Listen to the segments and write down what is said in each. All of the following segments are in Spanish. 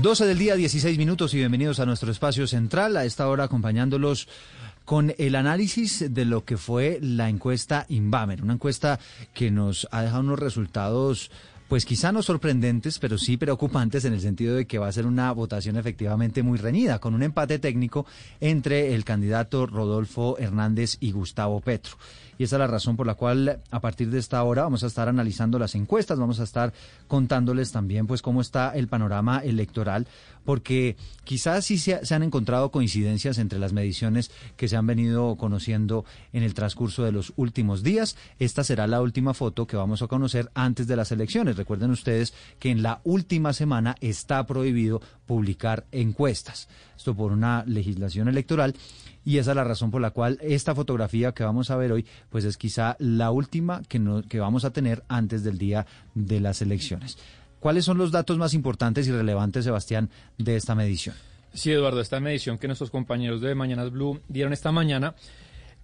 12 del día, 16 minutos y bienvenidos a nuestro espacio central. A esta hora acompañándolos con el análisis de lo que fue la encuesta Inbamer, una encuesta que nos ha dejado unos resultados pues quizá no sorprendentes, pero sí preocupantes en el sentido de que va a ser una votación efectivamente muy reñida, con un empate técnico entre el candidato Rodolfo Hernández y Gustavo Petro. Y esa es la razón por la cual a partir de esta hora vamos a estar analizando las encuestas, vamos a estar contándoles también pues cómo está el panorama electoral, porque quizás sí se, han encontrado coincidencias entre las mediciones que se han venido conociendo en el transcurso de los últimos días. Esta será la última foto que vamos a conocer antes de las elecciones. Recuerden ustedes que en la última semana está prohibido publicar encuestas. Esto por una legislación electoral y esa es la razón por la cual esta fotografía que vamos a ver hoy, pues es quizá la última que, que vamos a tener antes del día de las elecciones. ¿Cuáles son los datos más importantes y relevantes, Sebastián, de esta medición? Sí, Eduardo, esta medición que nuestros compañeros de Mañanas Blue dieron esta mañana.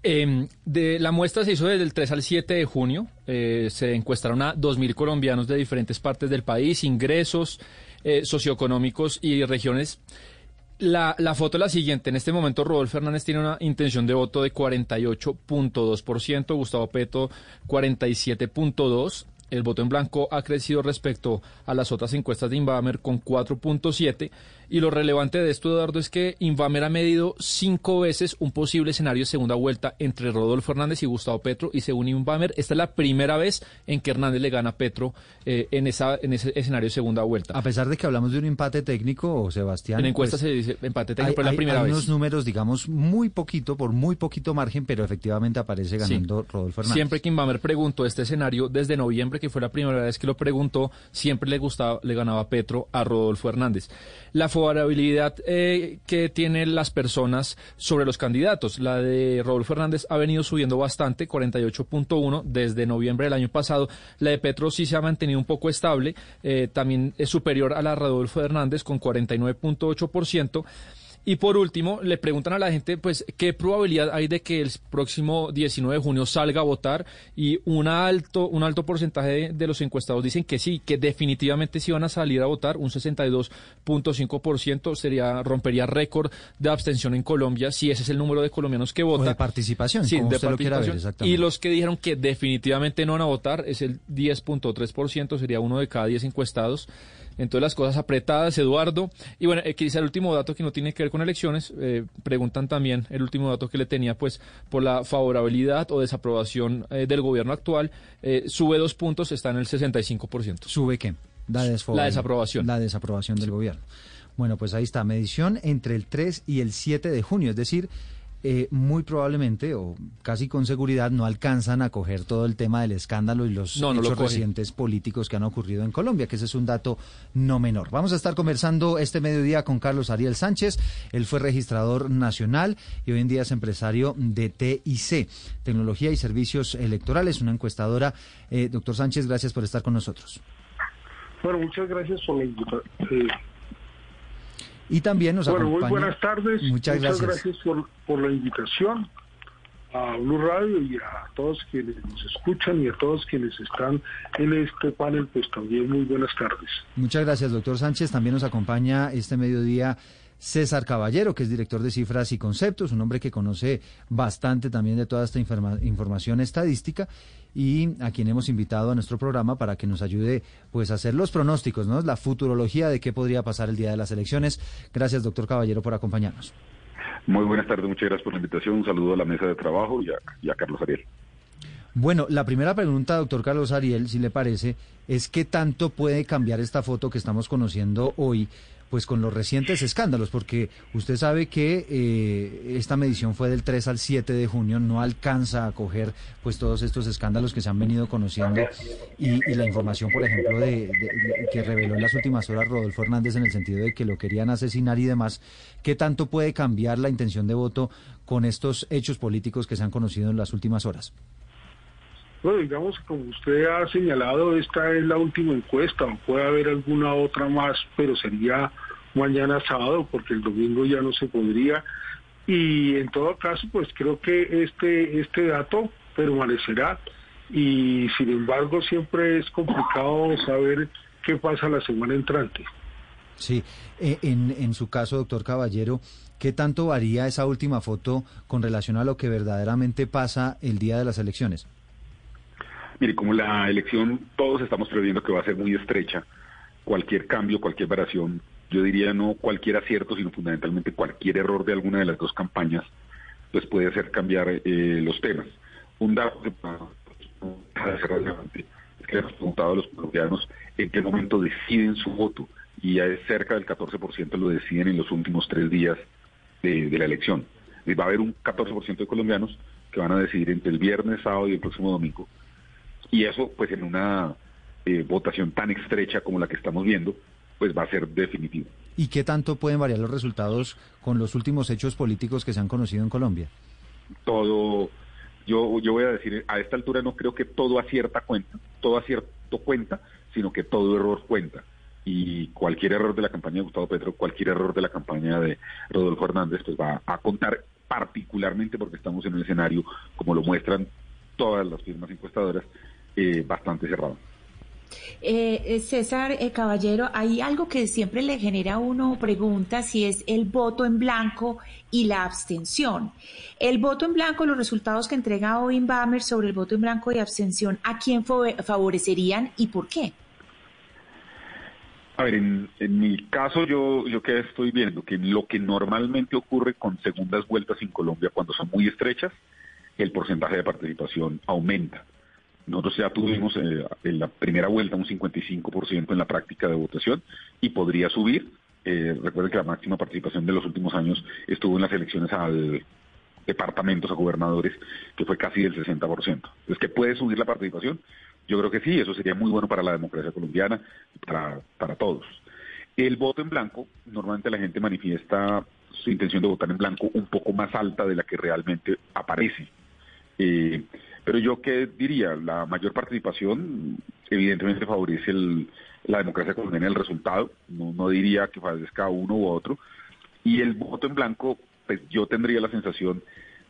Em, de, la muestra se hizo desde el 3 al 7 de junio. Eh, se encuestaron a 2.000 colombianos de diferentes partes del país, ingresos eh, socioeconómicos y regiones la, la, foto es la siguiente. En este momento, Rodolfo Fernández tiene una intención de voto de 48.2%, Gustavo Petro 47.2%. El voto en blanco ha crecido respecto a las otras encuestas de Inbamer con 4.7 y lo relevante de esto, Eduardo, es que Invamer ha medido cinco veces un posible escenario de segunda vuelta entre Rodolfo Hernández y Gustavo Petro. Y según Invamer, esta es la primera vez en que Hernández le gana a Petro eh, en, esa, en ese escenario de segunda vuelta. A pesar de que hablamos de un empate técnico, Sebastián. En encuesta pues, se dice empate técnico, pero es la primera hay vez. unos números, digamos, muy poquito, por muy poquito margen, pero efectivamente aparece ganando Rodolfo Hernández. Siempre que Invamer preguntó este escenario, desde noviembre, que fue la primera vez que lo preguntó, siempre le, gustaba, le ganaba Petro a Rodolfo Hernández. La favorabilidad eh, que tienen las personas sobre los candidatos. La de Rodolfo Fernández ha venido subiendo bastante, 48.1 desde noviembre del año pasado. La de Petro sí se ha mantenido un poco estable, eh, también es superior a la de Rodolfo Hernández con 49.8%. Y por último, le preguntan a la gente, pues, ¿qué probabilidad hay de que el próximo 19 de junio salga a votar? Y un alto, un alto porcentaje de, los encuestados dicen que sí, que definitivamente sí van a salir a votar. Un 62.5% sería, rompería récord de abstención en Colombia, si ese es el número de colombianos que votan. de participación, sí, de participación. y los que dijeron que definitivamente no van a votar es el 10.3%, sería uno de cada 10 encuestados. Entonces las cosas apretadas, Eduardo. Y bueno, eh, quizá el último dato que no tiene que ver con elecciones, eh, preguntan también el último dato que le tenía, pues por la favorabilidad o desaprobación eh, del gobierno actual, sube dos puntos, está en el 65%. ¿Sube qué? La, la desaprobación. La desaprobación del gobierno. Bueno, pues ahí está, medición entre el 3 y el 7 de junio, es decir, eh, muy probablemente o casi con seguridad no alcanzan a coger todo el tema del escándalo y los hechos recientes políticos que han ocurrido en Colombia, que ese es un dato no menor. Vamos a estar conversando este mediodía con Carlos Ariel Sánchez. Él fue registrador nacional y hoy en día es empresario de TIC, Tecnología y Servicios Electorales, una encuestadora. Eh, doctor Sánchez, gracias por estar con nosotros. Bueno, muchas gracias por la invitación. Y también nos bueno, muy buenas tardes. Muchas, gracias, por, la invitación a Blue Radio y a todos quienes nos escuchan y a todos quienes están en este panel, pues también muy buenas tardes. Muchas gracias, doctor Sánchez. También nos acompaña este mediodía César Caballero, que es director de cifras y conceptos, un hombre que conoce bastante también de toda esta información estadística y a quien hemos invitado a nuestro programa para que nos ayude pues a hacer los pronósticos, ¿no? La futurología de qué podría pasar el día de las elecciones. Gracias, doctor Caballero, por acompañarnos. Muy buenas tardes, muchas gracias por la invitación. Un saludo a la mesa de trabajo y a, y a Carlos Ariel. Bueno, la primera pregunta, doctor Carlos Ariel, si le parece, es qué tanto puede cambiar esta foto que estamos conociendo hoy pues con los recientes escándalos, porque usted sabe que eh, esta medición fue del 3 al 7 de junio, no alcanza a coger pues todos estos escándalos que se han venido conociendo y, la información, por ejemplo, de, que reveló en las últimas horas Rodolfo Hernández en el sentido de que lo querían asesinar y demás, ¿qué tanto puede cambiar la intención de voto con estos hechos políticos que se han conocido en las últimas horas? Bueno, digamos, como usted ha señalado, esta es la última encuesta, puede haber alguna otra más, pero sería mañana sábado, porque el domingo ya no se podría. Y en todo caso, pues creo que este, este dato permanecerá y sin embargo siempre es complicado saber qué pasa la semana entrante. Sí, e, en, en su caso, doctor Caballero, ¿qué tanto varía esa última foto con relación a lo que verdaderamente pasa el día de las elecciones? Mire, como la elección todos estamos previendo que va a ser muy estrecha, cualquier cambio, cualquier variación, yo diría no cualquier acierto, sino fundamentalmente cualquier error de alguna de las dos campañas, pues puede hacer cambiar eh, los temas. Un dato que relevante es que hemos preguntado a los colombianos en qué momento deciden su voto y ya es cerca del 14% lo deciden en los últimos tres días de, de la elección. Va a haber un 14% de colombianos que van a decidir entre el viernes, sábado y el próximo domingo y eso, pues en una eh, votación tan estrecha como la que estamos viendo, pues va a ser definitivo. ¿Y qué tanto pueden variar los resultados con los últimos hechos políticos que se han conocido en Colombia? Todo, yo, yo voy a decir, a esta altura no creo que todo acierta cuenta, todo acierto cuenta, sino que todo error cuenta. Y cualquier error de la campaña de Gustavo Petro, cualquier error de la campaña de Rodolfo Hernández, pues va a contar particularmente porque estamos en un escenario, como lo muestran todas las firmas encuestadoras, eh, bastante cerrado. Eh, eh, César Caballero, hay algo que siempre le genera uno preguntas y es el voto en blanco y la abstención. El voto en blanco, los resultados que entrega hoy Bamer sobre el voto en blanco y abstención, ¿a quién favorecerían y por qué? A ver, en, en, mi caso yo, yo que estoy viendo que lo que normalmente ocurre con segundas vueltas en Colombia cuando son muy estrechas, el porcentaje de participación aumenta. Nosotros ya tuvimos eh, en la primera vuelta un 55% en la práctica de votación y podría subir. Eh, recuerden que la máxima participación de los últimos años estuvo en las elecciones al departamentos, a gobernadores, que fue casi del 60%. Entonces, ¿que puede subir la participación? Yo creo que sí, eso sería muy bueno para la democracia colombiana para, para todos. El voto en blanco, normalmente la gente manifiesta su intención de votar en blanco un poco más alta de la que realmente aparece. Eh, pero yo qué diría, la mayor participación evidentemente favorece la democracia colombiana el resultado, no, diría que favorezca a uno u otro, y el voto en blanco, pues yo tendría la sensación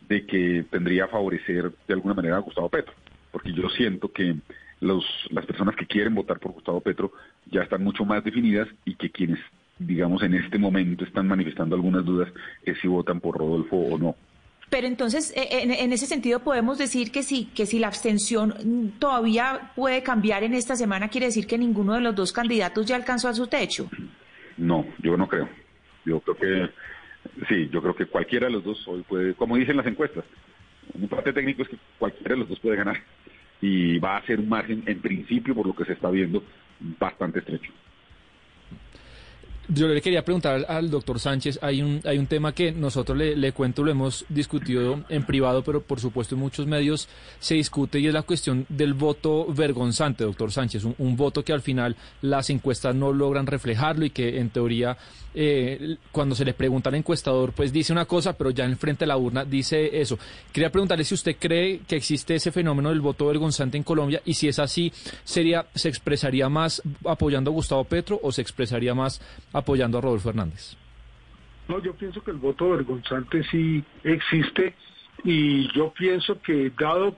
de que tendría a favorecer de alguna manera a Gustavo Petro, porque yo siento que los, las personas que quieren votar por Gustavo Petro ya están mucho más definidas y que quienes, digamos, en este momento están manifestando algunas dudas es si votan por Rodolfo o no. Pero entonces, eh, en, ese sentido, podemos decir que sí, que si la abstención todavía puede cambiar en esta semana, quiere decir que ninguno de los dos candidatos ya alcanzó a su techo. No, yo no creo. Yo creo que sí, yo creo que cualquiera de los dos hoy puede, como dicen las encuestas, un parte técnico es que cualquiera de los dos puede ganar y va a ser un margen, en principio, por lo que se está viendo, bastante estrecho. Yo le quería preguntar al, doctor Sánchez, hay un, hay un tema que nosotros le, le, cuento, lo hemos discutido en privado, pero por supuesto en muchos medios se discute y es la cuestión del voto vergonzante, doctor Sánchez, un, voto que al final las encuestas no logran reflejarlo y que en teoría eh, cuando se le pregunta al encuestador pues dice una cosa, pero ya en frente de la urna dice eso. Quería preguntarle si usted cree que existe ese fenómeno del voto vergonzante en Colombia y si es así, sería, ¿se expresaría más apoyando a Gustavo Petro o se expresaría más apoyando a Rodolfo Hernández. No, yo pienso que el voto vergonzante sí existe y yo pienso que dado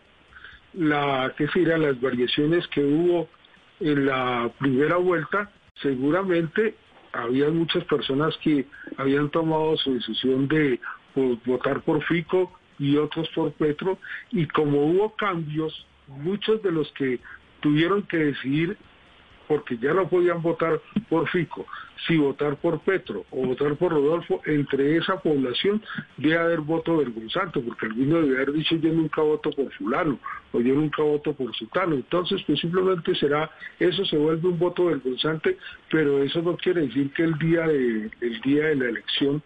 la que serían las variaciones que hubo en la primera vuelta, seguramente había muchas personas que habían tomado su decisión de votar por Fico y otros por Petro y como hubo cambios, muchos de los que tuvieron que decidir porque ya no podían votar por Fico, si votar por Petro o votar por Rodolfo, entre esa población debe haber voto vergonzante, porque alguno debe haber dicho yo nunca voto por fulano o yo nunca voto por sutano. Entonces, pues simplemente será, eso se vuelve un voto vergonzante, pero eso no quiere decir que el día de, el día de la elección,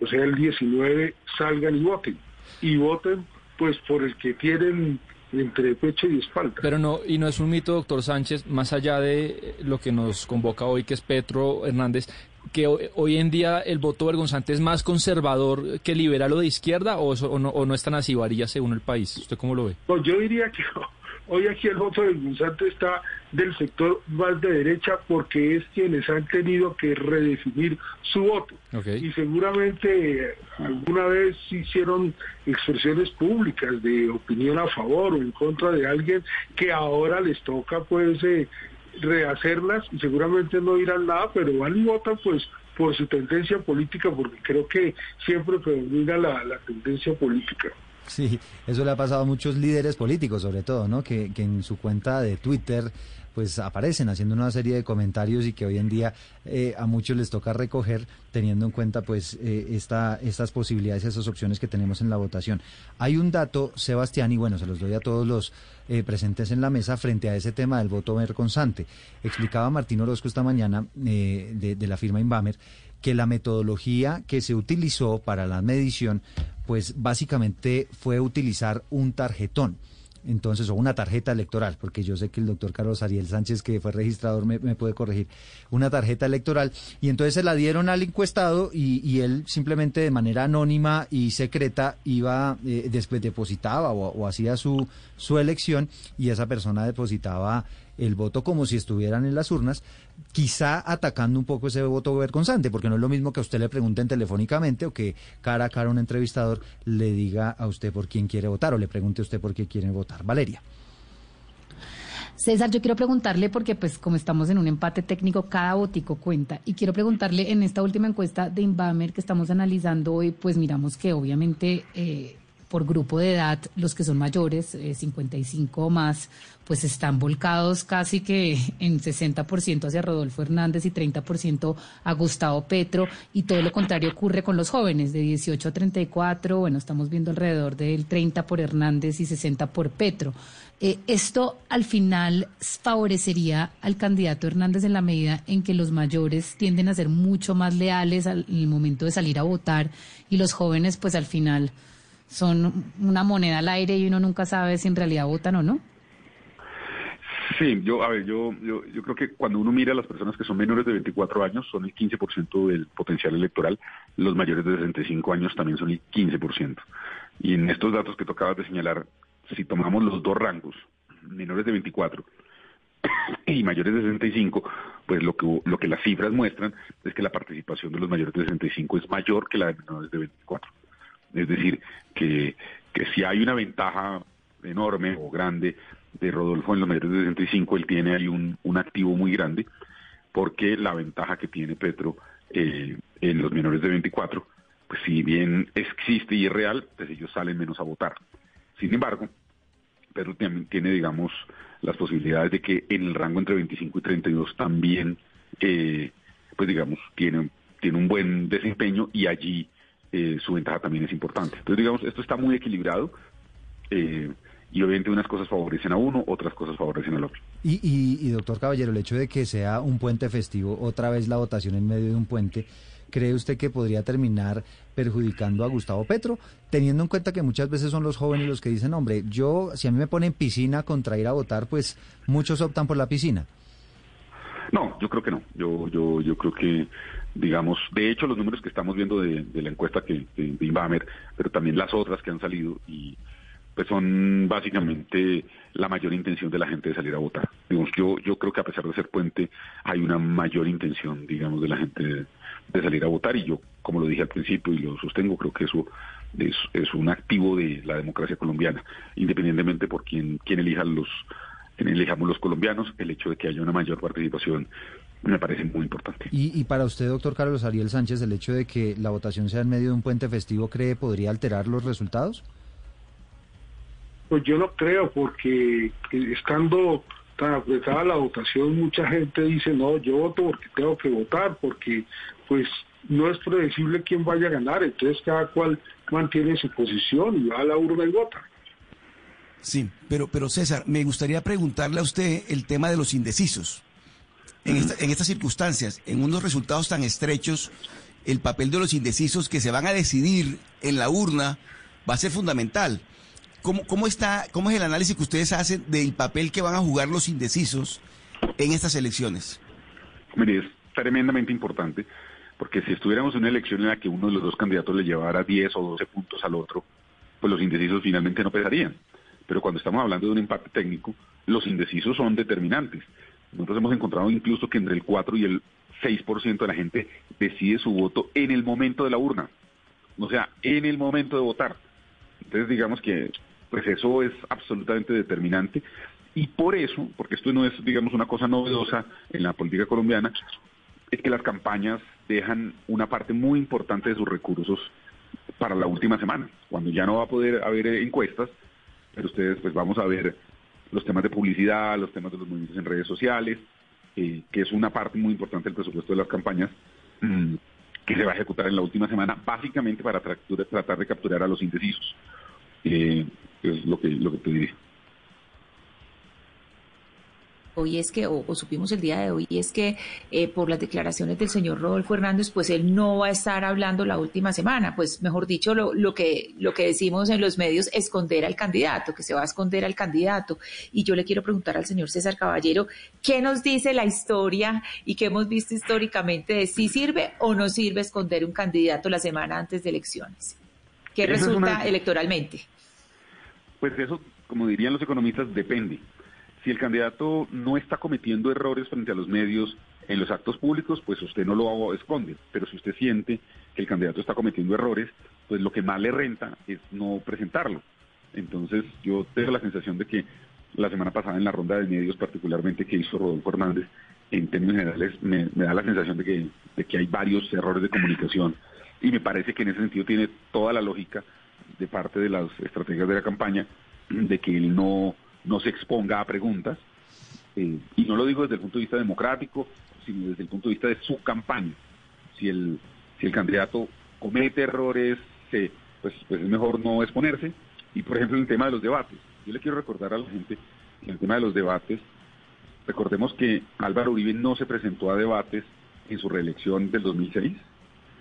o sea, el 19, salgan y voten. Y voten pues por el que tienen entre pecho y espalda. Pero no, y no es un mito, doctor Sánchez, más allá de lo que nos convoca hoy, que es Petro Hernández, que hoy en día el voto vergonzante es más conservador que liberal o de izquierda, o, o, no, o no es tan así, varía según el país. ¿Usted cómo lo ve? Pues yo diría que Hoy aquí el voto vergonzante está del sector más de derecha porque es quienes han tenido que redefinir su voto. Y seguramente alguna vez hicieron expresiones públicas de opinión a favor o en contra de alguien que ahora les toca pues eh, rehacerlas y seguramente no dirán nada, pero van y votan pues por su tendencia política porque creo que siempre predomina la tendencia política. Sí, eso le ha pasado a muchos líderes políticos, sobre todo, ¿no? Que, que en su cuenta de Twitter pues aparecen haciendo una serie de comentarios y que hoy en día eh, a muchos les toca recoger teniendo en cuenta pues eh, esta, estas posibilidades y esas opciones que tenemos en la votación. Hay un dato, Sebastián, y bueno, se los doy a todos los eh, presentes en la mesa frente a ese tema del voto vergonzante. Explicaba Martín Orozco esta mañana de, de la firma Inbamer que la metodología que se utilizó para la medición pues básicamente fue utilizar un tarjetón. Entonces, o una tarjeta electoral, porque yo sé que el doctor Carlos Ariel Sánchez, que fue registrador, me, puede corregir, una tarjeta electoral, y entonces se la dieron al encuestado y, él simplemente de manera anónima y secreta iba, eh, después depositaba o, o hacía su, su elección y esa persona depositaba el voto como si estuvieran en las urnas, quizá atacando un poco ese voto vergonzante, porque no es lo mismo que a usted le pregunten telefónicamente o que cara a cara un entrevistador le diga a usted por quién quiere votar o le pregunte a usted por qué quiere votar. Valeria. César, yo quiero preguntarle, porque pues como estamos en un empate técnico, cada votico cuenta. Y quiero preguntarle en esta última encuesta de Inbamer que estamos analizando hoy, pues miramos que obviamente eh, por grupo de edad, los que son mayores, 55 eh, o más, pues están volcados casi que en 60% hacia Rodolfo Hernández y 30% a Gustavo Petro, y todo lo contrario ocurre con los jóvenes de 18 a 34, bueno, estamos viendo alrededor del 30 por Hernández y 60 por Petro. Eh, esto al final favorecería al candidato Hernández en la medida en que los mayores tienden a ser mucho más leales al, en el momento de salir a votar y los jóvenes pues al final son una moneda al aire y uno nunca sabe si en realidad votan o no. Sí, yo, a ver, yo, yo, creo que cuando uno mira a las personas que son menores de 24 años, son el 15% del potencial electoral, los mayores de 65 años también son el 15%. Y en estos datos que tocabas de señalar, si tomamos los dos rangos, menores de 24 y mayores de 65, pues lo que, lo que las cifras muestran es que la participación de los mayores de 65 es mayor que la de menores de 24. Es decir, que, que si hay una ventaja enorme o grande de Rodolfo en los mayores de 65, él tiene ahí un, un activo muy grande, porque la ventaja que tiene Petro eh, en los menores de 24, pues si bien existe y es real, pues ellos salen menos a votar. Sin embargo, Petro también tiene, digamos, las posibilidades de que en el rango entre 25 y 32 también, eh, pues digamos, tiene, tiene un buen desempeño y allí eh, su ventaja también es importante. Entonces, digamos, esto está muy equilibrado eh, y obviamente unas cosas favorecen a uno, otras cosas favorecen al otro. Y, y, doctor Caballero, el hecho de que sea un puente festivo, otra vez la votación en medio de un puente, ¿cree usted que podría terminar perjudicando a Gustavo Petro, teniendo en cuenta que muchas veces son los jóvenes los que dicen, hombre, yo, si a mí me ponen piscina contra ir a votar, pues muchos optan por la piscina? No, yo creo que no. Yo, yo, yo creo que digamos, de hecho los números que estamos viendo de, la encuesta que, de, Inbamer, pero también las otras que han salido y pues son básicamente la mayor intención de la gente de salir a votar. Digamos, yo, yo creo que a pesar de ser puente hay una mayor intención, digamos, de la gente de, salir a votar y yo, como lo dije al principio y lo sostengo, creo que eso es, es un activo de la democracia colombiana, independientemente por quién, quién elija los, quién elijamos los colombianos, el hecho de que haya una mayor participación me parece muy importante. ¿Y, para usted, doctor Carlos Ariel Sánchez, el hecho de que la votación sea en medio de un puente festivo, cree podría alterar los resultados? Pues yo no creo, porque estando tan apretada la votación, mucha gente dice, no, yo voto porque tengo que votar, porque pues no es predecible quién vaya a ganar, entonces cada cual mantiene su posición y va a la urna y vota. Sí, pero, pero César, me gustaría preguntarle a usted el tema de los indecisos. En, en estas circunstancias, en unos resultados tan estrechos, el papel de los indecisos que se van a decidir en la urna va a ser fundamental. ¿Cómo, cómo, está, ¿Cómo es el análisis que ustedes hacen del papel que van a jugar los indecisos en estas elecciones? Mire, es tremendamente importante, porque si estuviéramos en una elección en la que uno de los dos candidatos le llevara 10 o 12 puntos al otro, pues los indecisos finalmente no pesarían. Pero cuando estamos hablando de un empate técnico, los indecisos son determinantes. Nosotros hemos encontrado incluso que entre el 4 y el 6% de la gente decide su voto en el momento de la urna. O sea, en el momento de votar. Entonces, digamos que pues eso es absolutamente determinante. Y por eso, porque esto no es, digamos, una cosa novedosa en la política colombiana, es que las campañas dejan una parte muy importante de sus recursos para la última semana, cuando ya no va a poder haber encuestas, pero ustedes pues vamos a ver los temas de publicidad, los temas de los movimientos en redes sociales, eh, que es una parte muy importante del presupuesto de las campañas, mm, que se va a ejecutar en la última semana, básicamente para tratar de capturar a los indecisos. Eh, es lo que, lo que te diré hoy es que, o, supimos el día de hoy, es que eh, por las declaraciones del señor Rodolfo Hernández, pues él no va a estar hablando la última semana, pues mejor dicho, lo, lo, que, lo que decimos en los medios, esconder al candidato, que se va a esconder al candidato. Y yo le quiero preguntar al señor César Caballero, ¿qué nos dice la historia y qué hemos visto históricamente de si sirve o no sirve esconder un candidato la semana antes de elecciones? ¿Qué resulta electoralmente? Pues eso, como dirían los economistas, depende si el candidato no está cometiendo errores frente a los medios en los actos públicos, pues usted no lo esconde. Pero si usted siente que el candidato está cometiendo errores, pues lo que más le renta es no presentarlo. Entonces yo tengo la sensación de que la semana pasada en la ronda de medios particularmente que hizo Rodolfo Hernández, en términos generales me, da la sensación de que, de que hay varios errores de comunicación y me parece que en ese sentido tiene toda la lógica de parte de las estrategias de la campaña de que él no no se exponga a preguntas. Eh, y no lo digo desde el punto de vista democrático, sino desde el punto de vista de su campaña. Si el, si el candidato comete errores, pues, pues es mejor no exponerse. Y por ejemplo, en el tema de los debates, yo le quiero recordar a la gente que en el tema de los debates, recordemos que Álvaro Uribe no se presentó a debates en su reelección del 2006.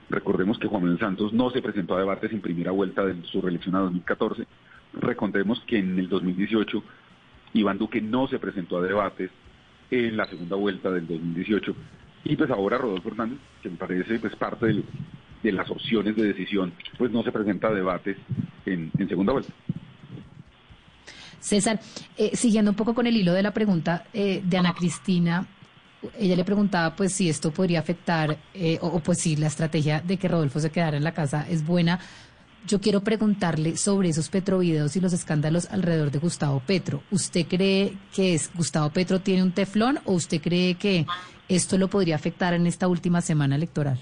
Recordemos que Juan Manuel Santos no se presentó a debates en primera vuelta de su reelección a 2014. Recordemos que en el 2018 Iván Duque no se presentó a debates en la segunda vuelta del 2018. Y pues ahora Rodolfo Hernández, que me parece pues parte de las opciones de decisión, pues no se presenta a debates en, segunda vuelta. César, eh, siguiendo un poco con el hilo de la pregunta eh, de Ana Cristina, ella le preguntaba pues si esto podría afectar eh, o, o, pues si la estrategia de que Rodolfo se quedara en la casa es buena yo quiero preguntarle sobre esos Petrovideos y los escándalos alrededor de Gustavo Petro. ¿Usted cree que es, Gustavo Petro tiene un teflón o usted cree que esto lo podría afectar en esta última semana electoral?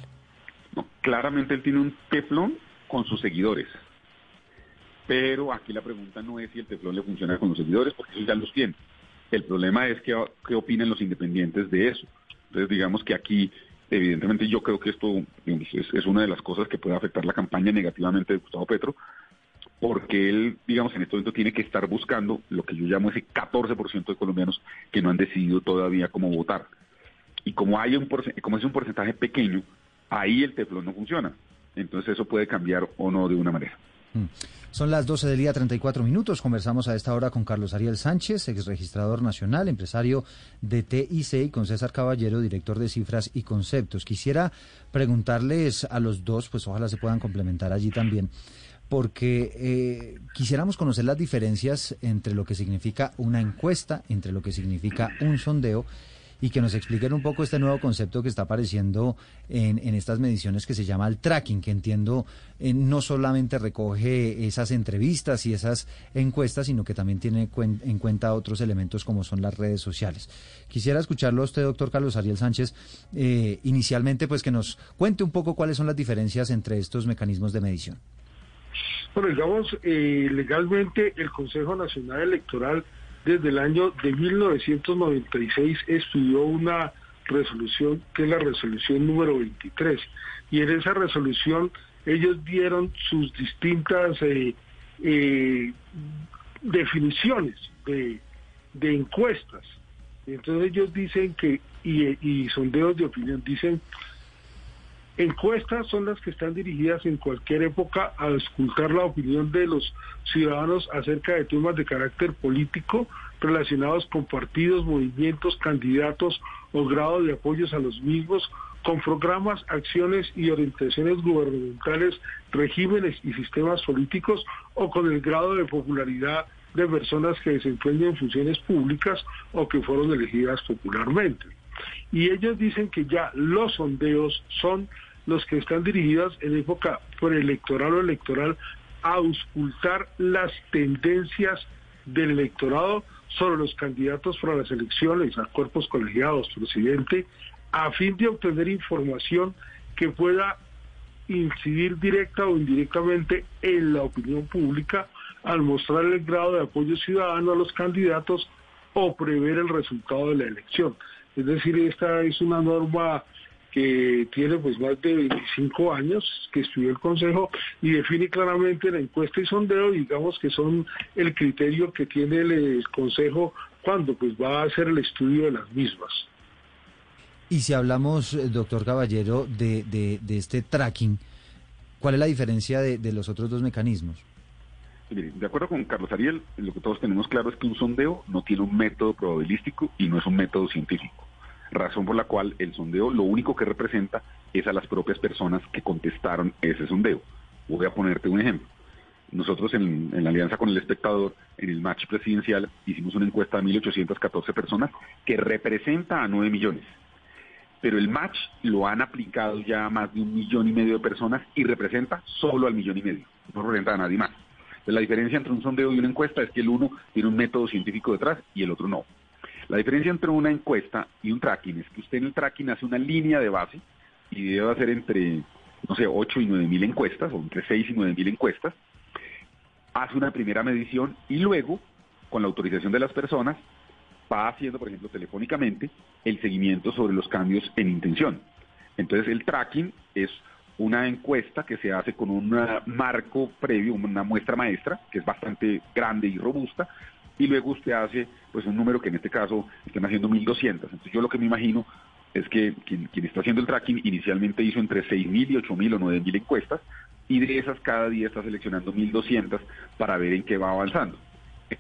No, claramente él tiene un teflón con sus seguidores. Pero aquí la pregunta no es si el teflón le funciona con los seguidores, porque ellos ya los tiene. El problema es qué, qué opinan los independientes de eso. Entonces, digamos que aquí Evidentemente yo creo que esto es, una de las cosas que puede afectar la campaña negativamente de Gustavo Petro, porque él, digamos, en este momento tiene que estar buscando lo que yo llamo ese 14% de colombianos que no han decidido todavía cómo votar. Y como, hay un como es un porcentaje pequeño, ahí el teflón no funciona. Entonces eso puede cambiar o no de una manera. Mm. Son las 12 del día, 34 minutos. Conversamos a esta hora con Carlos Ariel Sánchez, ex registrador nacional, empresario de TIC, y con César Caballero, director de cifras y conceptos. Quisiera preguntarles a los dos, pues ojalá se puedan complementar allí también, porque eh, quisiéramos conocer las diferencias entre lo que significa una encuesta, entre lo que significa un sondeo y que nos expliquen un poco este nuevo concepto que está apareciendo en, en estas mediciones que se llama el tracking, que entiendo eh, no solamente recoge esas entrevistas y esas encuestas, sino que también tiene en cuenta otros elementos como son las redes sociales. Quisiera escucharlo a usted, doctor Carlos Ariel Sánchez, eh, inicialmente pues que nos cuente un poco cuáles son las diferencias entre estos mecanismos de medición. Bueno, digamos, eh, legalmente el Consejo Nacional Electoral desde el año de 1996 estudió una resolución que es la resolución número 23 y en esa resolución ellos dieron sus distintas eh, eh, definiciones de, encuestas. Entonces ellos dicen que, y, y sondeos de opinión, dicen Encuestas son las que están dirigidas en cualquier época a escuchar la opinión de los ciudadanos acerca de temas de carácter político relacionados con partidos, movimientos, candidatos o grado de apoyos a los mismos, con programas, acciones y orientaciones gubernamentales, regímenes y sistemas políticos o con el grado de popularidad de personas que desempeñan funciones públicas o que fueron elegidas popularmente y ellos dicen que ya los sondeos son los que están dirigidos en época preelectoral o electoral a auscultar las tendencias del electorado sobre los candidatos para las elecciones, a cuerpos colegiados, presidente, a fin de obtener información que pueda incidir directa o indirectamente en la opinión pública al mostrar el grado de apoyo ciudadano a los candidatos o prever el resultado de la elección. Es decir, esta es una norma que tiene pues más de 25 años que estudió el Consejo y define claramente la encuesta y sondeo, digamos que son el criterio que tiene el, Consejo cuando pues va a hacer el estudio de las mismas. Y si hablamos, eh, doctor Caballero, de, de, este tracking, ¿cuál es la diferencia de, de los otros dos mecanismos? de acuerdo con Carlos Ariel, lo que todos tenemos claro es que un sondeo no tiene un método probabilístico y no es un método científico. Razón por la cual el sondeo lo único que representa es a las propias personas que contestaron ese sondeo. Voy a ponerte un ejemplo. Nosotros en, la alianza con el espectador, en el match presidencial, hicimos una encuesta de 1.814 personas que representa a 9 millones. Pero el match lo han aplicado ya a más de un millón y medio de personas y representa solo al millón y medio. No representa a nadie más. La diferencia entre un sondeo y una encuesta es que el uno tiene un método científico detrás y el otro no. La diferencia entre una encuesta y un tracking es que usted en el tracking hace una línea de base y debe hacer entre, no sé, 8 y 9 mil encuestas o entre 6 y 9 mil encuestas, hace una primera medición y luego, con la autorización de las personas, va haciendo, por ejemplo, telefónicamente, el seguimiento sobre los cambios en intención. Entonces el tracking es una encuesta que se hace con un marco previo, una muestra maestra, que es bastante grande y robusta, y luego usted hace pues un número que en este caso están haciendo 1.200. Entonces yo lo que me imagino es que quien, está haciendo el tracking inicialmente hizo entre 6.000 y 8.000 o 9.000 encuestas, y de esas cada día está seleccionando 1.200 para ver en qué va avanzando.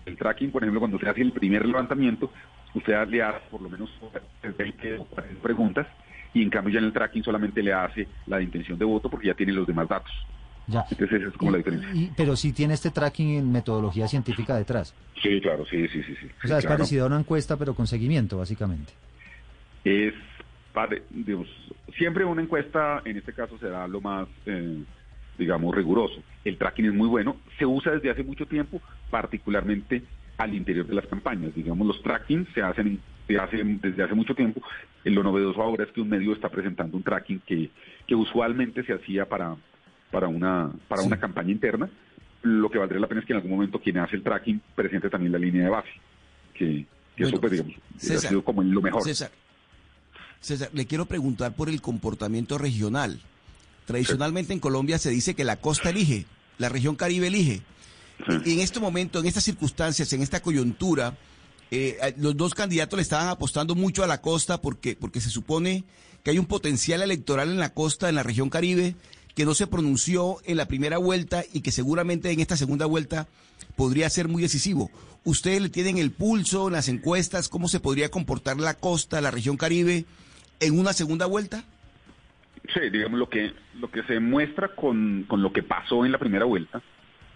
El tracking, por ejemplo, cuando se hace el primer levantamiento, usted le hace por lo menos 20 o 40 preguntas y en cambio ya en el tracking solamente le hace la intención de voto porque ya tiene los demás datos. Ya. Entonces esa es como la diferencia. pero sí tiene este tracking en metodología científica detrás. Sí, claro, sí, sí, sí. sí o sea, es parecido a una encuesta pero con seguimiento, básicamente. Es, digamos, siempre una encuesta, en este caso será lo más, eh, digamos, riguroso. El tracking es muy bueno, se usa desde hace mucho tiempo, particularmente al interior de las campañas. Digamos, los tracking se hacen desde hace mucho tiempo. Lo novedoso ahora es que un medio está presentando un tracking que, que usualmente se hacía para, para, una, para una campaña interna. Lo que valdría la pena es que en algún momento quien hace el tracking presente también la línea de base, que, eso pues, digamos, ha sido como lo mejor. César, César, le quiero preguntar por el comportamiento regional. Tradicionalmente en Colombia se dice que la costa elige, la región Caribe elige. Y en este momento, en estas circunstancias, en esta coyuntura, eh, los dos candidatos le estaban apostando mucho a la costa porque, porque se supone que hay un potencial electoral en la costa, en la región Caribe, que no se pronunció en la primera vuelta y que seguramente en esta segunda vuelta podría ser muy decisivo. ¿Ustedes le tienen el pulso en las encuestas? ¿Cómo se podría comportar la costa, la región Caribe en una segunda vuelta? Sí, digamos lo que, lo que se muestra con, con lo que pasó en la primera vuelta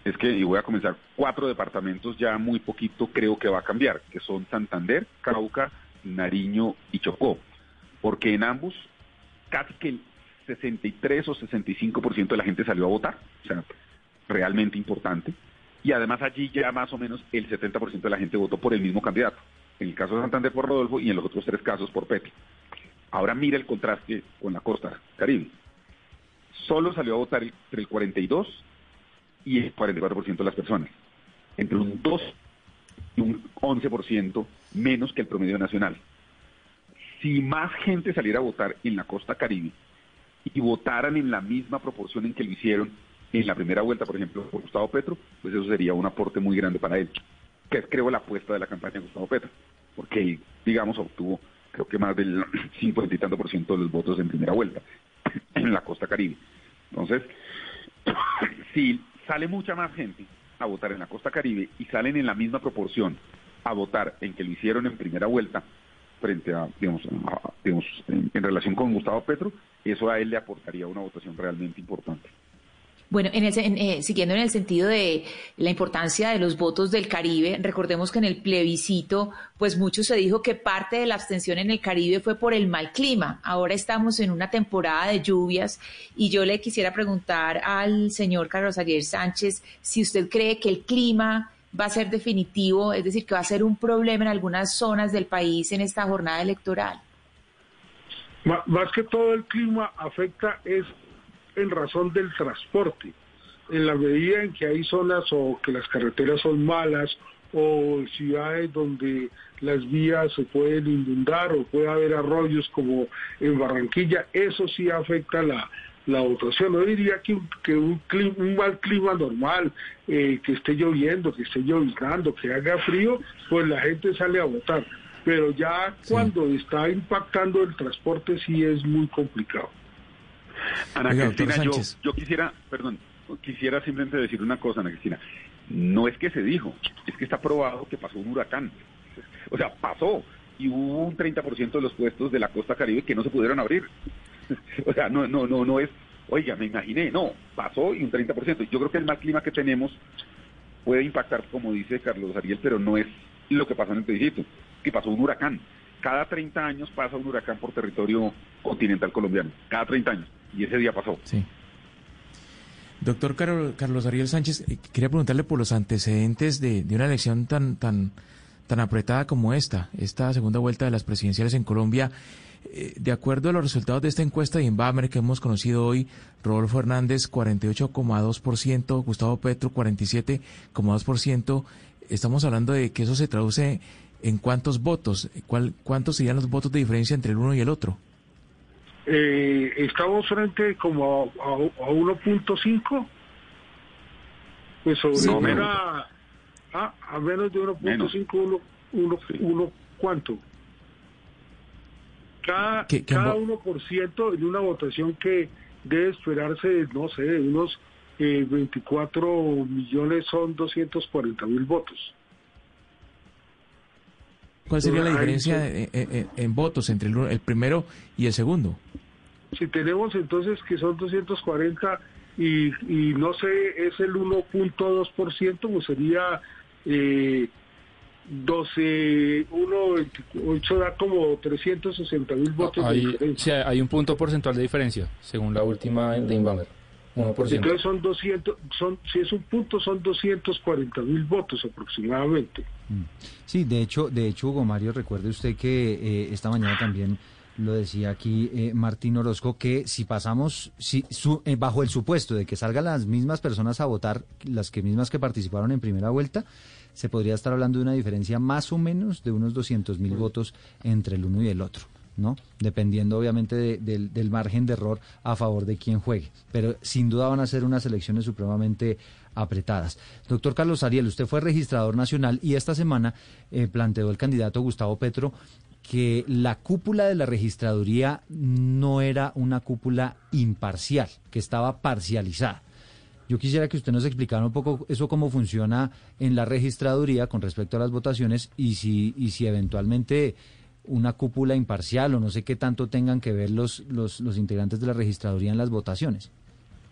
es que, y voy a comenzar, cuatro departamentos ya muy poquito creo que va a cambiar, que son Santander, Cauca, Nariño y Chocó, porque en ambos casi que 63 o 65% de la gente salió a votar, o sea, realmente importante, y además allí ya más o menos el 70% de la gente votó por el mismo candidato, en el caso de Santander por Rodolfo y en los otros tres casos por Petro. Ahora mira el contraste con la costa caribe. Solo salió a votar entre el 42 y el 44% de las personas. Entre un 2 y un 11% menos que el promedio nacional. Si más gente saliera a votar en la costa caribe y votaran en la misma proporción en que lo hicieron en la primera vuelta, por ejemplo, por Gustavo Petro, pues eso sería un aporte muy grande para él, que es creo la apuesta de la campaña de Gustavo Petro, porque él, digamos, obtuvo creo que más del 50 y tanto por ciento de los votos en primera vuelta en la costa caribe. Entonces, si sale mucha más gente a votar en la costa caribe y salen en la misma proporción a votar en que lo hicieron en primera vuelta frente a, digamos, digamos en, en relación con Gustavo Petro, eso a él le aportaría una votación realmente importante. Bueno, en eh, siguiendo en el sentido de la importancia de los votos del Caribe, recordemos que en el plebiscito, pues mucho se dijo que parte de la abstención en el Caribe fue por el mal clima. Ahora estamos en una temporada de lluvias y yo le quisiera preguntar al señor Carlos Ariel Sánchez si usted cree que el clima va a ser definitivo, es decir, que va a ser un problema en algunas zonas del país en esta jornada electoral. Más que todo el clima afecta es en razón del transporte. En la medida en que hay zonas o que las carreteras son malas o ciudades donde las vías se pueden inundar o puede haber arroyos como en Barranquilla, eso sí afecta la, la votación. No diría que, un, que un, un, mal clima normal, eh, que esté lloviendo, que esté lloviznando, que haga frío, pues la gente sale a votar. Pero ya cuando está impactando el transporte sí es muy complicado. Ana Cristina, yo, quisiera, perdón, quisiera simplemente decir una cosa, Ana Cristina. No es que se dijo, es que está probado que pasó un huracán. O sea, pasó y hubo un 30% de los puestos de la costa caribe que no se pudieron abrir. o sea, no, no, no, no es, oiga, me imaginé, no, pasó y un 30%. Yo creo que el mal clima que tenemos puede impactar, como dice Carlos Ariel, pero no es lo que pasó en el plebiscito, que pasó un huracán. Cada 30 años pasa un huracán por territorio continental colombiano, cada 30 años y ese día pasó. Sí. Doctor Carlos Ariel Sánchez, eh, quería preguntarle por los antecedentes de, una elección tan, tan, tan apretada como esta, esta segunda vuelta de las presidenciales en Colombia. Eh, de acuerdo a los resultados de esta encuesta de Inbamer que hemos conocido hoy, Rodolfo Hernández 48,2%, Gustavo Petro 47,2%. Estamos hablando de que eso se traduce en cuántos votos, ¿Cuál, cuántos serían los votos de diferencia entre el uno y el otro. Eh, estamos frente como a, a, 1.5, pues sobre a, a, menos de 1.5, uno, uno, uno, ¿cuánto? Cada, cada 1% en una votación que debe esperarse, no sé, de unos eh, 24 millones son 240 mil votos. ¿Cuál sería la diferencia en, votos entre el, primero y el segundo? Si tenemos entonces que son 240 y, y no sé, es el 1.2%, pues sería eh, 12, 1.28 da como 360 mil votos. Hay, sí, hay un punto porcentual de diferencia, según la última de Inbamer. Entonces son 200, son, si es un punto, son 240 mil votos aproximadamente. Mm. Sí, de hecho, de hecho, Hugo Mario, recuerde usted que eh, esta mañana también lo decía aquí eh, Martín Orozco, que si pasamos, si, eh, bajo el supuesto de que salgan las mismas personas a votar, las que mismas que participaron en primera vuelta, se podría estar hablando de una diferencia más o menos de unos 200 mil votos entre el uno y el otro. ¿no? Dependiendo obviamente del margen de error a favor de quien juegue. Pero sin duda van a ser unas elecciones supremamente apretadas. Doctor Carlos Ariel, usted fue registrador nacional y esta semana eh, planteó el candidato Gustavo Petro que la cúpula de la registraduría no era una cúpula imparcial, que estaba parcializada. Yo quisiera que usted nos explicara un poco eso cómo funciona en la registraduría con respecto a las votaciones y si, y si eventualmente una cúpula imparcial o no sé qué tanto tengan que ver los, los, los integrantes de la registraduría en las votaciones.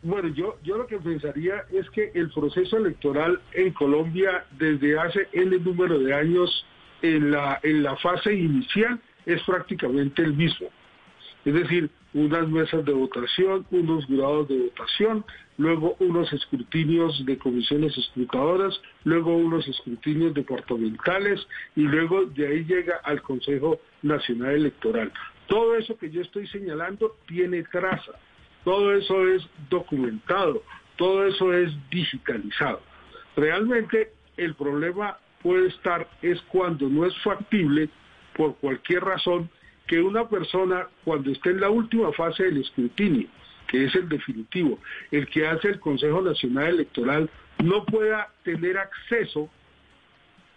Bueno, yo, yo lo que pensaría es que el proceso electoral en Colombia desde hace N número de años en la, en la fase inicial es prácticamente el mismo. Es decir, unas mesas de votación, unos jurados de votación, luego unos escrutinios de comisiones escrutadoras, luego unos escrutinios departamentales y luego de ahí llega al Consejo Nacional Electoral. Todo eso que yo estoy señalando tiene traza, todo eso es documentado, todo eso es digitalizado. Realmente el problema puede estar es cuando no es factible, por cualquier razón, que una persona, cuando esté en la última fase del escrutinio, que es el definitivo, el que hace el Consejo Nacional Electoral, no pueda tener acceso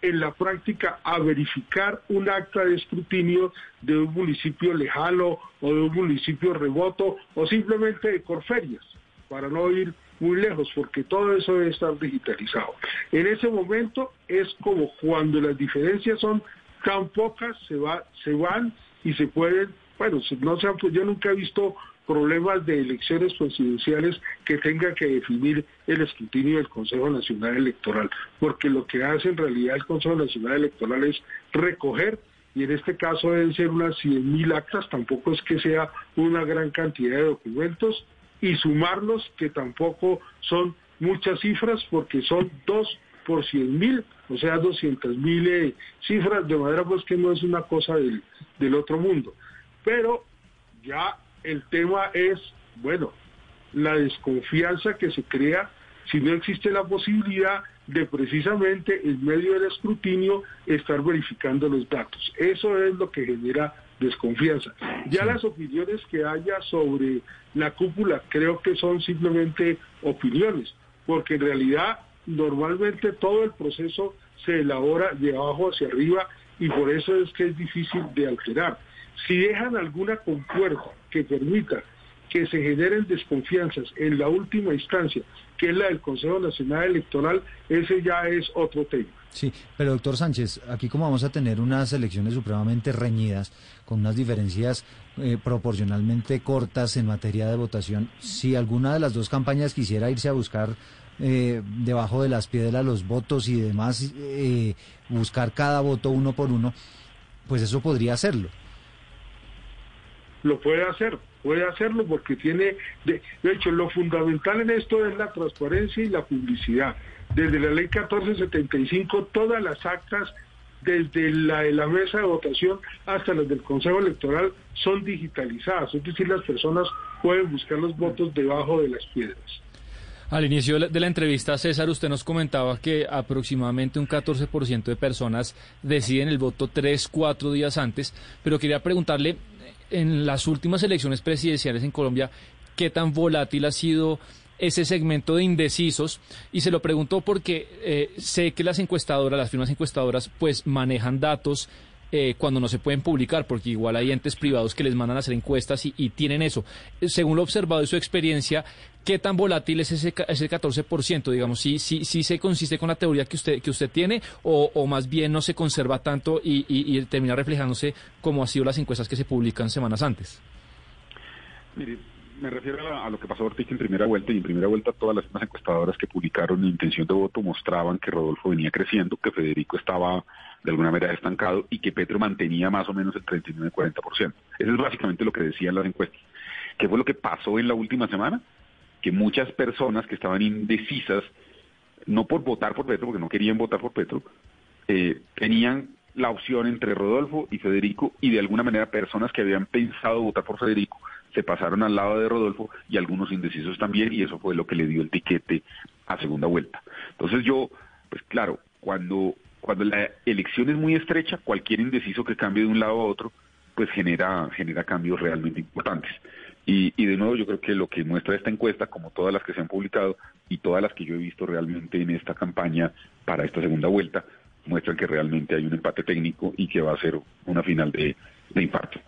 en la práctica a verificar un acta de escrutinio de un municipio lejano o de un municipio remoto o simplemente de Corferias, para no ir muy lejos, porque todo eso debe estar digitalizado. En ese momento es como cuando las diferencias son tan pocas, se, va, se van y se pueden, bueno, no se pues yo nunca he visto problemas de elecciones presidenciales que tenga que definir el escrutinio del Consejo Nacional Electoral, porque lo que hace en realidad el Consejo Nacional Electoral es recoger, y en este caso deben ser unas 100.000 actas, tampoco es que sea una gran cantidad de documentos, y sumarlos, que tampoco son muchas cifras, porque son dos por 100.000, o sea, 200.000 eh, cifras, de manera pues que no es una cosa del, del otro mundo. Pero ya el tema es, bueno, la desconfianza que se crea si no existe la posibilidad de precisamente en medio del escrutinio estar verificando los datos. Eso es lo que genera desconfianza. Ya las opiniones que haya sobre la cúpula creo que son simplemente opiniones, porque en realidad normalmente todo el proceso se elabora de abajo hacia arriba y por eso es que es difícil de alterar. Si dejan alguna compuerta que permita que se generen desconfianzas en la última instancia, que es la del Consejo Nacional Electoral, ese ya es otro tema. Sí, pero doctor Sánchez, aquí como vamos a tener unas elecciones supremamente reñidas, con unas diferencias eh, proporcionalmente cortas en materia de votación, si alguna de las dos campañas quisiera irse a buscar eh, debajo de las piedras los votos y demás, eh, buscar cada voto uno por uno, pues eso podría hacerlo lo puede hacer, puede hacerlo porque tiene, de, hecho, lo fundamental en esto es la transparencia y la publicidad. Desde la ley 1475, todas las actas, desde la de la mesa de votación hasta las del Consejo Electoral, son digitalizadas, es decir, las personas pueden buscar los votos debajo de las piedras. Al inicio de la entrevista, César, usted nos comentaba que aproximadamente un 14% de personas deciden el voto tres, cuatro días antes, pero quería preguntarle, en las últimas elecciones presidenciales en Colombia, qué tan volátil ha sido ese segmento de indecisos y se lo pregunto porque eh, sé que las encuestadoras, las firmas encuestadoras, pues manejan datos eh, cuando no se pueden publicar, porque igual hay entes privados que les mandan a hacer encuestas y, tienen eso. Según lo observado de su experiencia, ¿qué tan volátil es ese, ese 14%? Digamos, ¿sí, sí, sí se consiste con la teoría que usted, que usted tiene o, o más bien no se conserva tanto y, termina reflejándose como han sido las encuestas que se publican semanas antes? Mire, me refiero a, lo que pasó Ortiz en primera vuelta y en primera vuelta todas las encuestadoras que publicaron intención de voto mostraban que Rodolfo venía creciendo, que Federico estaba de alguna manera estancado y que Petro mantenía más o menos el 39-40%. Eso es básicamente lo que decían las encuestas. ¿Qué fue lo que pasó en la última semana? Que muchas personas que estaban indecisas, no por votar por Petro, porque no querían votar por Petro, eh, tenían la opción entre Rodolfo y Federico y de alguna manera personas que habían pensado votar por Federico se pasaron al lado de Rodolfo y algunos indecisos también y eso fue lo que le dio el tiquete a segunda vuelta. Entonces yo, pues claro, cuando cuando la elección es muy estrecha, cualquier indeciso que cambie de un lado a otro, pues genera, genera cambios realmente importantes. Y, y, de nuevo yo creo que lo que muestra esta encuesta, como todas las que se han publicado y todas las que yo he visto realmente en esta campaña para esta segunda vuelta, muestran que realmente hay un empate técnico y que va a ser una final de, de infarto.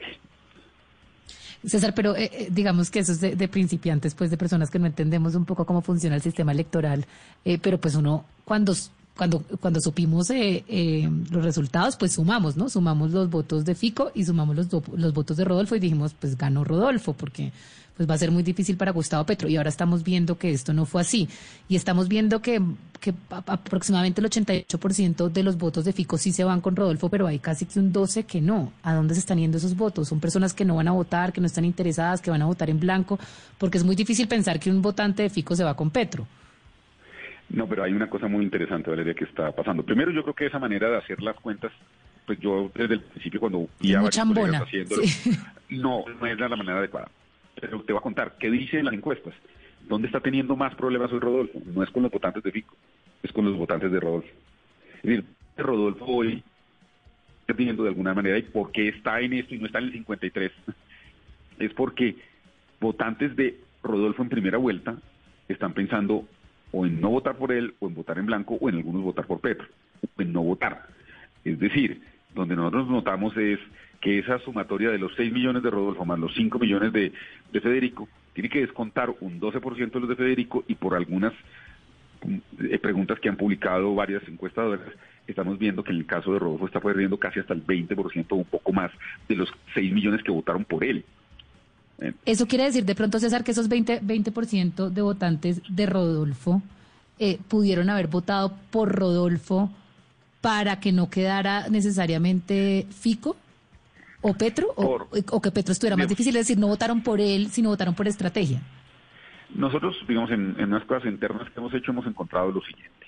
César, pero eh, eh, digamos que eso es de, principiantes, pues de personas que no entendemos un poco cómo funciona el sistema electoral, eh, pero pues uno cuando cuando, cuando supimos eh, eh, los resultados, pues sumamos, ¿no? Sumamos los votos de Fico y sumamos los, los votos de Rodolfo y dijimos, pues ganó Rodolfo, porque pues va a ser muy difícil para Gustavo Petro. Y ahora estamos viendo que esto no fue así. Y estamos viendo que, que aproximadamente el 88% de los votos de Fico sí se van con Rodolfo, pero hay casi que un 12 que no. ¿A dónde se están yendo esos votos? Son personas que no van a votar, que no están interesadas, que van a votar en blanco, porque es muy difícil pensar que un votante de Fico se va con Petro. No, pero hay una cosa muy interesante, Valeria, que está pasando. Primero, yo creo que esa manera de hacer las cuentas, pues yo desde el principio cuando iba haciéndolo, no, no es la manera adecuada. Pero te voy a contar, ¿qué dicen las encuestas? ¿Dónde está teniendo más problemas hoy Rodolfo? No es con los votantes de Fico, es con los votantes de Rodolfo. Es decir, Rodolfo hoy perdiendo de alguna manera y por qué está en esto y no está en el 53 es porque votantes de Rodolfo en primera vuelta están pensando o en no votar por él, o en votar en blanco, o en algunos votar por Petro, o en no votar. Es decir, donde nosotros notamos es que esa sumatoria de los 6 millones de Rodolfo más los 5 millones de, de Federico tiene que descontar un 12% de los de Federico y por algunas eh, preguntas que han publicado varias encuestadoras, estamos viendo que en el caso de Rodolfo está perdiendo casi hasta el 20% o un poco más de los 6 millones que votaron por él. Eso quiere decir de pronto, César, que esos 20%, 20 de votantes de Rodolfo eh, pudieron haber votado por Rodolfo para que no quedara necesariamente Fico o Petro, o, que Petro estuviera más difícil, es decir, no votaron por él, sino votaron por estrategia. Nosotros, digamos, en, en unas cosas internas que hemos hecho, hemos encontrado lo siguiente.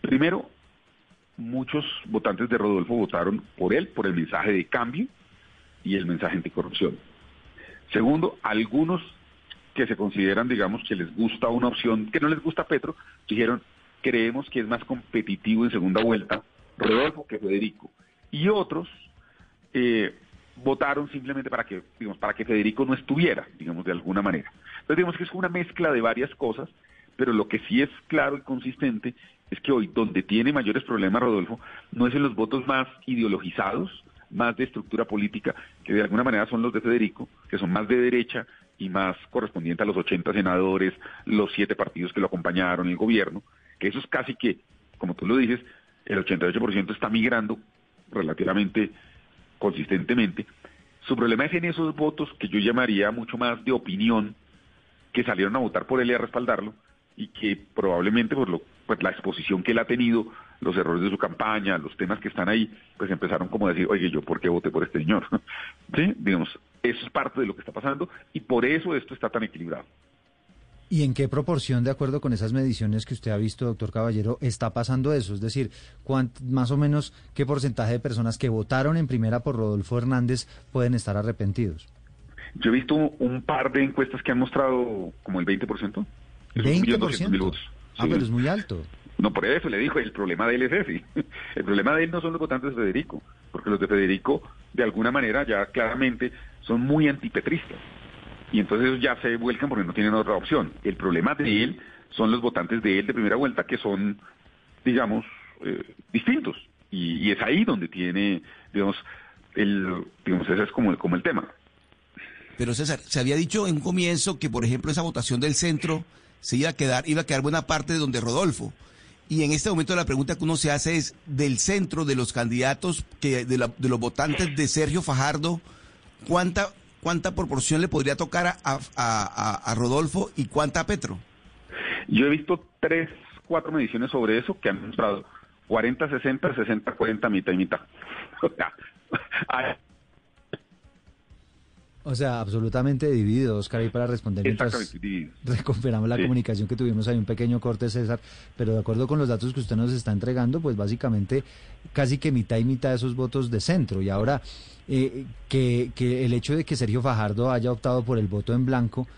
Primero, muchos votantes de Rodolfo votaron por él, por el mensaje de cambio y el mensaje anticorrupción. Segundo, algunos que se consideran, digamos, que les gusta una opción que no les gusta a Petro, dijeron, creemos que es más competitivo en segunda vuelta Rodolfo que Federico. Y otros eh, votaron simplemente para que, digamos, para que Federico no estuviera, digamos, de alguna manera. Entonces, digamos que es una mezcla de varias cosas, pero lo que sí es claro y consistente es que hoy, donde tiene mayores problemas Rodolfo, no es en los votos más ideologizados, más de estructura política, que de alguna manera son los de Federico, que son más de derecha y más correspondientes a los 80 senadores, los siete partidos que lo acompañaron, el gobierno, que eso es casi que, como tú lo dices, el 88% está migrando relativamente consistentemente. Su problema es en esos votos que yo llamaría mucho más de opinión, que salieron a votar por él y a respaldarlo, y que probablemente por lo, pues la exposición que él ha tenido los errores de su campaña, los temas que están ahí, pues empezaron como a decir, oye, ¿yo por qué voté por este señor? ¿Sí? Digamos, eso es parte de lo que está pasando y por eso esto está tan equilibrado. ¿Y en qué proporción, de acuerdo con esas mediciones que usted ha visto, doctor Caballero, está pasando eso? Es decir, más o menos qué porcentaje de personas que votaron en primera por Rodolfo Hernández pueden estar arrepentidos? Yo he visto un par de encuestas que han mostrado como el 20%. ¿20%? Ah, pero es muy alto. No, por eso le dijo, el problema de él es ese. El problema de él no son los votantes de Federico, porque los de Federico, de alguna manera, ya claramente son muy antipetristas. Y entonces ya se vuelcan porque no tienen otra opción. El problema de él son los votantes de él de primera vuelta, que son, digamos, eh, distintos. Y, es ahí donde tiene, digamos, el, digamos, ese es como el, como el tema. Pero César, se había dicho en un comienzo que, por ejemplo, esa votación del centro se iba a quedar, iba a quedar buena parte de donde Rodolfo. Y en este momento la pregunta que uno se hace es del centro de los candidatos, que de, los votantes de Sergio Fajardo, ¿cuánta, cuánta proporción le podría tocar a, Rodolfo y cuánta a Petro? Yo he visto tres, cuatro mediciones sobre eso que han mostrado 40, 60, 60, 40, mitad y mitad. O sea, absolutamente dividido, Oscar, para responder mientras recuperamos la comunicación que tuvimos ahí, un pequeño corte, César, pero de acuerdo con los datos que usted nos está entregando, pues básicamente casi que mitad y mitad de esos votos de centro. Y ahora, eh, que, que el hecho de que Sergio Fajardo haya optado por el voto en blanco,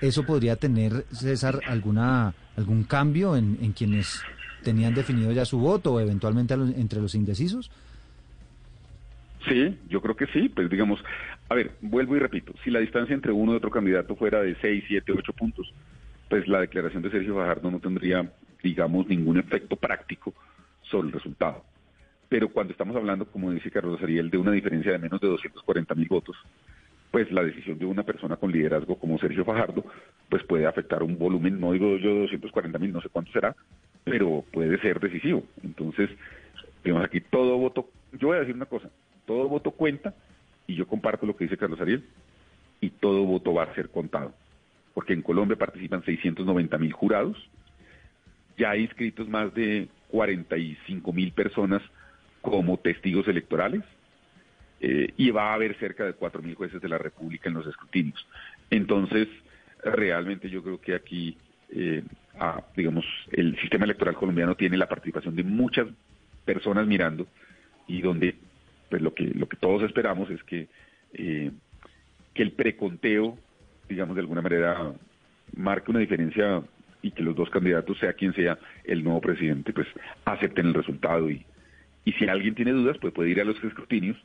¿eso podría tener, César, alguna algún cambio en, en quienes tenían definido ya su voto o eventualmente entre los indecisos? Sí, yo creo que sí, pues digamos, a ver, vuelvo y repito, si la distancia entre uno y otro candidato fuera de 6, 7, 8 puntos, pues la declaración de Sergio Fajardo no tendría, digamos, ningún efecto práctico sobre el resultado. Pero cuando estamos hablando, como dice Carlos Ariel, de una diferencia de menos de 240 mil votos, pues la decisión de una persona con liderazgo como Sergio Fajardo, pues puede afectar un volumen, no digo yo 240 mil, no sé cuánto será, pero puede ser decisivo. Entonces, digamos aquí todo voto, yo voy a decir una cosa, todo voto cuenta, y yo comparto lo que dice Carlos Ariel, y todo voto va a ser contado. Porque en Colombia participan 690 mil jurados, ya hay inscritos más de 45 mil personas como testigos electorales, eh, y va a haber cerca de 4 mil jueces de la República en los escrutinios. Entonces, realmente yo creo que aquí, eh, digamos, el sistema electoral colombiano tiene la participación de muchas personas mirando y donde pues lo que, lo que todos esperamos es que, eh, que el preconteo, digamos de alguna manera, marque una diferencia y que los dos candidatos, sea quien sea el nuevo presidente, pues acepten el resultado y, Y si alguien tiene dudas, pues puede ir a los escrutinios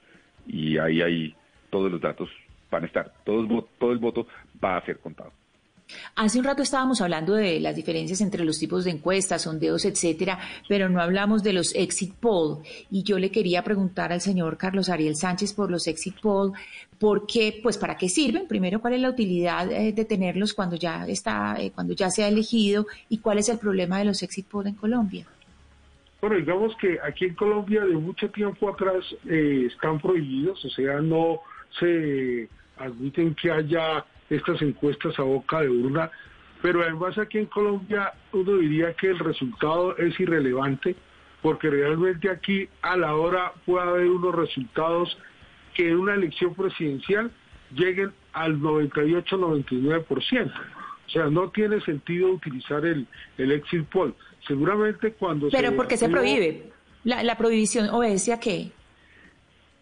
y ahí hay todos los datos van a estar, todo, todo el voto va a ser contado. Hace un rato estábamos hablando de las diferencias entre los tipos de encuestas, sondeos, etcétera, pero no hablamos de los exit poll. Y yo le quería preguntar al señor Carlos Ariel Sánchez por los exit poll, ¿por qué? Pues para qué sirven. Primero, ¿cuál es la utilidad eh, de tenerlos cuando ya está, eh, cuando ya se ha elegido? Y cuál es el problema de los exit poll en Colombia. Bueno, digamos que aquí en Colombia de mucho tiempo atrás eh, están prohibidos, o sea, no se admiten que haya estas encuestas a boca de urna, pero además aquí en Colombia uno diría que el resultado es irrelevante, porque realmente aquí a la hora puede haber unos resultados que en una elección presidencial lleguen al 98-99%. O sea, no tiene sentido utilizar el, el exit poll. Seguramente cuando... ¿Pero por qué se prohíbe? ¿La, ¿La prohibición obedece a qué?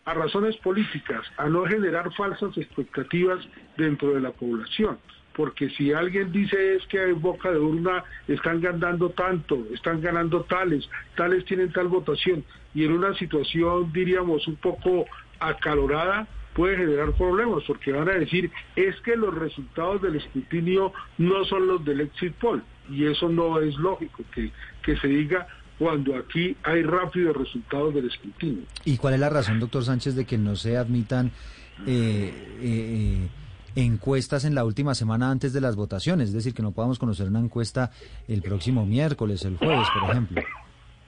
A razones políticas, a no generar falsas expectativas dentro de la población. Porque si alguien dice es que en boca de urna están ganando tanto, están ganando tales, tales tienen tal votación, y en una situación, diríamos, un poco acalorada, puede generar problemas, porque van a decir, es que los resultados del escrutinio no son los del exit poll, y eso no es lógico que, que se diga cuando aquí hay rápidos resultados del escrutinio. ¿Y cuál es la razón, doctor Sánchez, de que no se admitan eh, eh, encuestas en la última semana antes de las votaciones? Es decir, que no podamos conocer una encuesta el próximo miércoles, el jueves, por ejemplo.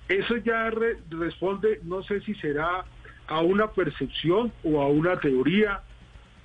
Eso ya responde, no sé si será a una percepción o a una teoría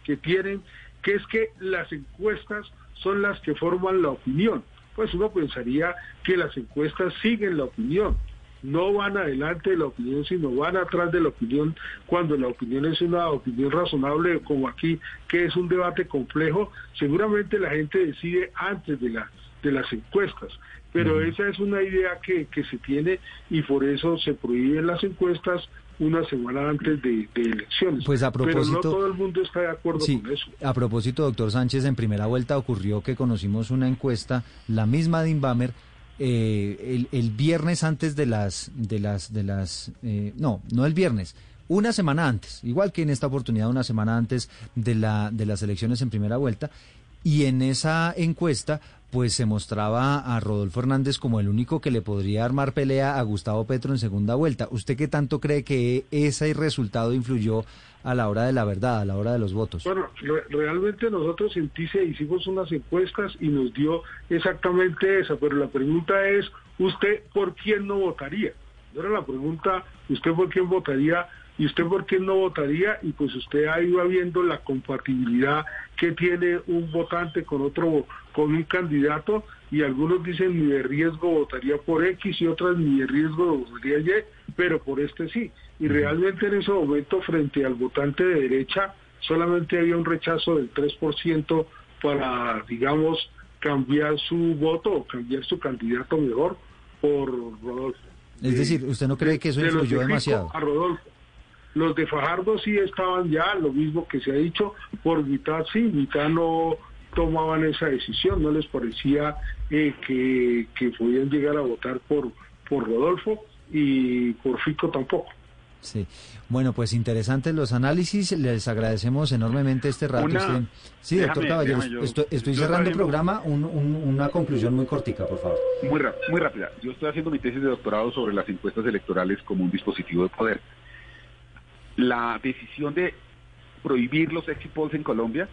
que tienen, que es que las encuestas son las que forman la opinión pues uno pensaría que las encuestas siguen la opinión, no van adelante de la opinión, sino van atrás de la opinión, cuando la opinión es una opinión razonable, como aquí, que es un debate complejo, seguramente la gente decide antes de, la, de las encuestas. Pero esa es una idea que, que se tiene y por eso se prohíben las encuestas, una semana antes de, elecciones. Pues a propósito, Pero no todo el mundo está de acuerdo con eso. A propósito, doctor Sánchez, en primera vuelta ocurrió que conocimos una encuesta, la misma de Inbamer, eh, el, viernes antes de las, de las, de las, eh, no, no el viernes, una semana antes, igual que en esta oportunidad, una semana antes de, la, de las elecciones en primera vuelta, y en esa encuesta pues se mostraba a Rodolfo Hernández como el único que le podría armar pelea a Gustavo Petro en segunda vuelta. ¿Usted qué tanto cree que ese resultado influyó a la hora de la verdad, a la hora de los votos? Bueno, realmente nosotros en TICE hicimos unas encuestas y nos dio exactamente esa, pero la pregunta es, ¿usted por quién no votaría? Era la pregunta, ¿usted por quién votaría? ¿Y usted por qué no votaría? Y pues usted ahí va viendo la compatibilidad que tiene un votante con otro, con un candidato, y algunos dicen ni de riesgo votaría por X y otras ni de riesgo votaría Y, pero por este sí. Y realmente en ese momento frente al votante de derecha solamente había un rechazo del 3% para, digamos, cambiar su voto o cambiar su candidato mejor por Rodolfo. Es decir, ¿usted no cree que eso influyó demasiado? A Rodolfo. Los de Fajardo sí estaban ya, lo mismo que se ha dicho, por mitad sí, mitad no tomaban esa decisión, no les parecía eh, que, que podían llegar a votar por, por Rodolfo y por Fico tampoco. Sí, bueno, pues interesantes los análisis, les agradecemos enormemente este rato. Sí, doctor Caballero, estoy, cerrando el programa, una conclusión muy cortica, por favor. Muy, muy rápida, yo estoy haciendo mi tesis de doctorado sobre las encuestas electorales como un dispositivo de poder la decisión de prohibir los exit en Colombia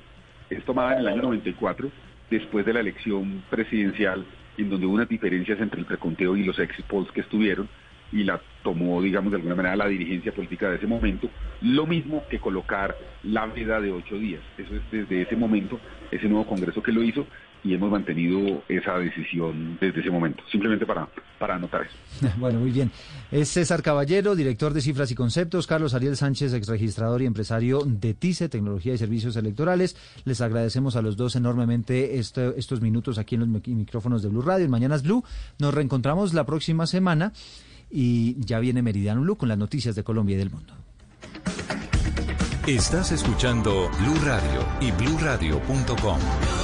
es tomada en el año 94, después de la elección presidencial, en donde hubo unas diferencias entre el preconteo y los exit que estuvieron, y la tomó, digamos, de alguna manera la dirigencia política de ese momento, lo mismo que colocar la veda de ocho días. Eso es desde ese momento, ese nuevo Congreso que lo hizo, y hemos mantenido esa decisión desde ese momento, simplemente para, para anotar eso. Bueno, muy bien. Es César Caballero, director de Cifras y Conceptos, Carlos Ariel Sánchez, exregistrador y empresario de TICE, Tecnología y Servicios Electorales. Les agradecemos a los dos enormemente estos minutos aquí en los micrófonos de Blue Radio, en Mañanas Blue. Nos reencontramos la próxima semana y ya viene Meridiano Blue con las noticias de Colombia y del mundo. Estás escuchando Blue Radio y bluradio.com. Radio.